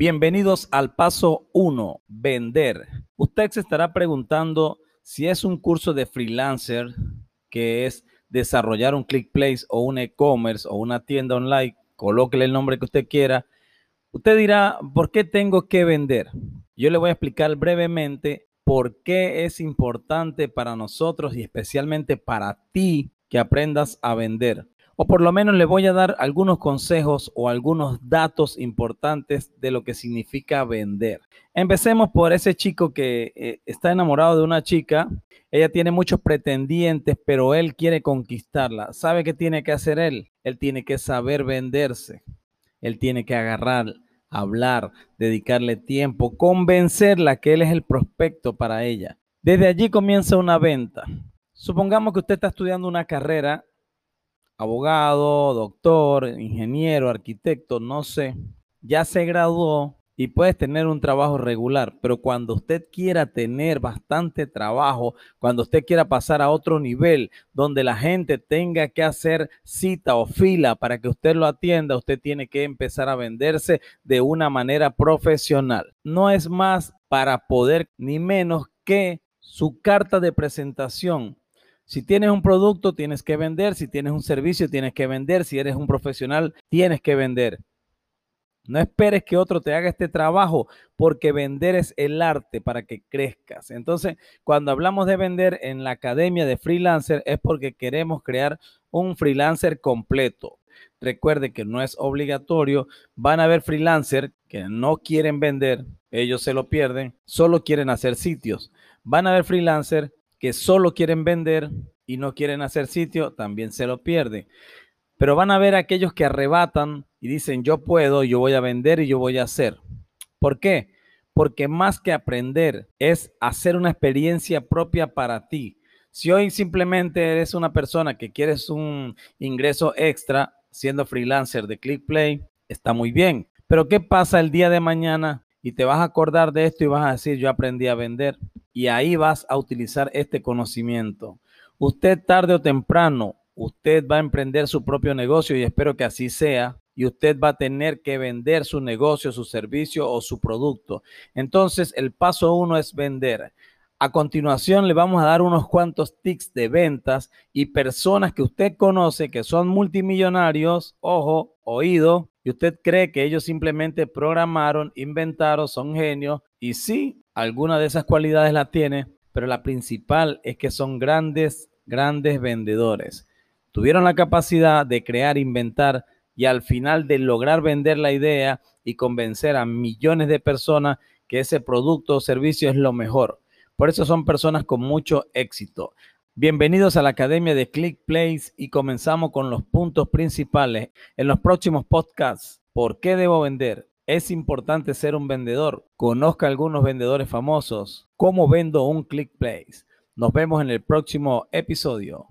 Bienvenidos al paso 1, vender. Usted se estará preguntando si es un curso de freelancer, que es desarrollar un click place o un e-commerce o una tienda online, colóquele el nombre que usted quiera. Usted dirá, ¿por qué tengo que vender? Yo le voy a explicar brevemente por qué es importante para nosotros y especialmente para ti que aprendas a vender o por lo menos le voy a dar algunos consejos o algunos datos importantes de lo que significa vender. Empecemos por ese chico que eh, está enamorado de una chica. Ella tiene muchos pretendientes, pero él quiere conquistarla. ¿Sabe qué tiene que hacer él? Él tiene que saber venderse. Él tiene que agarrar, hablar, dedicarle tiempo, convencerla que él es el prospecto para ella. Desde allí comienza una venta. Supongamos que usted está estudiando una carrera abogado, doctor, ingeniero, arquitecto, no sé, ya se graduó y puedes tener un trabajo regular, pero cuando usted quiera tener bastante trabajo, cuando usted quiera pasar a otro nivel donde la gente tenga que hacer cita o fila para que usted lo atienda, usted tiene que empezar a venderse de una manera profesional. No es más para poder ni menos que su carta de presentación si tienes un producto, tienes que vender. Si tienes un servicio, tienes que vender. Si eres un profesional, tienes que vender. No esperes que otro te haga este trabajo porque vender es el arte para que crezcas. Entonces, cuando hablamos de vender en la academia de freelancer es porque queremos crear un freelancer completo. Recuerde que no es obligatorio. Van a haber freelancers que no quieren vender, ellos se lo pierden, solo quieren hacer sitios. Van a haber freelancers que solo quieren vender y no quieren hacer sitio, también se lo pierden. Pero van a ver aquellos que arrebatan y dicen, yo puedo, yo voy a vender y yo voy a hacer. ¿Por qué? Porque más que aprender es hacer una experiencia propia para ti. Si hoy simplemente eres una persona que quieres un ingreso extra siendo freelancer de ClickPlay, está muy bien. Pero ¿qué pasa el día de mañana? Y te vas a acordar de esto y vas a decir, yo aprendí a vender y ahí vas a utilizar este conocimiento. Usted tarde o temprano, usted va a emprender su propio negocio y espero que así sea. Y usted va a tener que vender su negocio, su servicio o su producto. Entonces, el paso uno es vender. A continuación le vamos a dar unos cuantos tips de ventas y personas que usted conoce que son multimillonarios, ojo, oído, y usted cree que ellos simplemente programaron, inventaron, son genios. Y sí, alguna de esas cualidades la tiene, pero la principal es que son grandes, grandes vendedores. Tuvieron la capacidad de crear, inventar y al final de lograr vender la idea y convencer a millones de personas que ese producto o servicio es lo mejor. Por eso son personas con mucho éxito. Bienvenidos a la Academia de Click Place y comenzamos con los puntos principales. En los próximos podcasts, ¿por qué debo vender? Es importante ser un vendedor. Conozca algunos vendedores famosos. ¿Cómo vendo un Click Place? Nos vemos en el próximo episodio.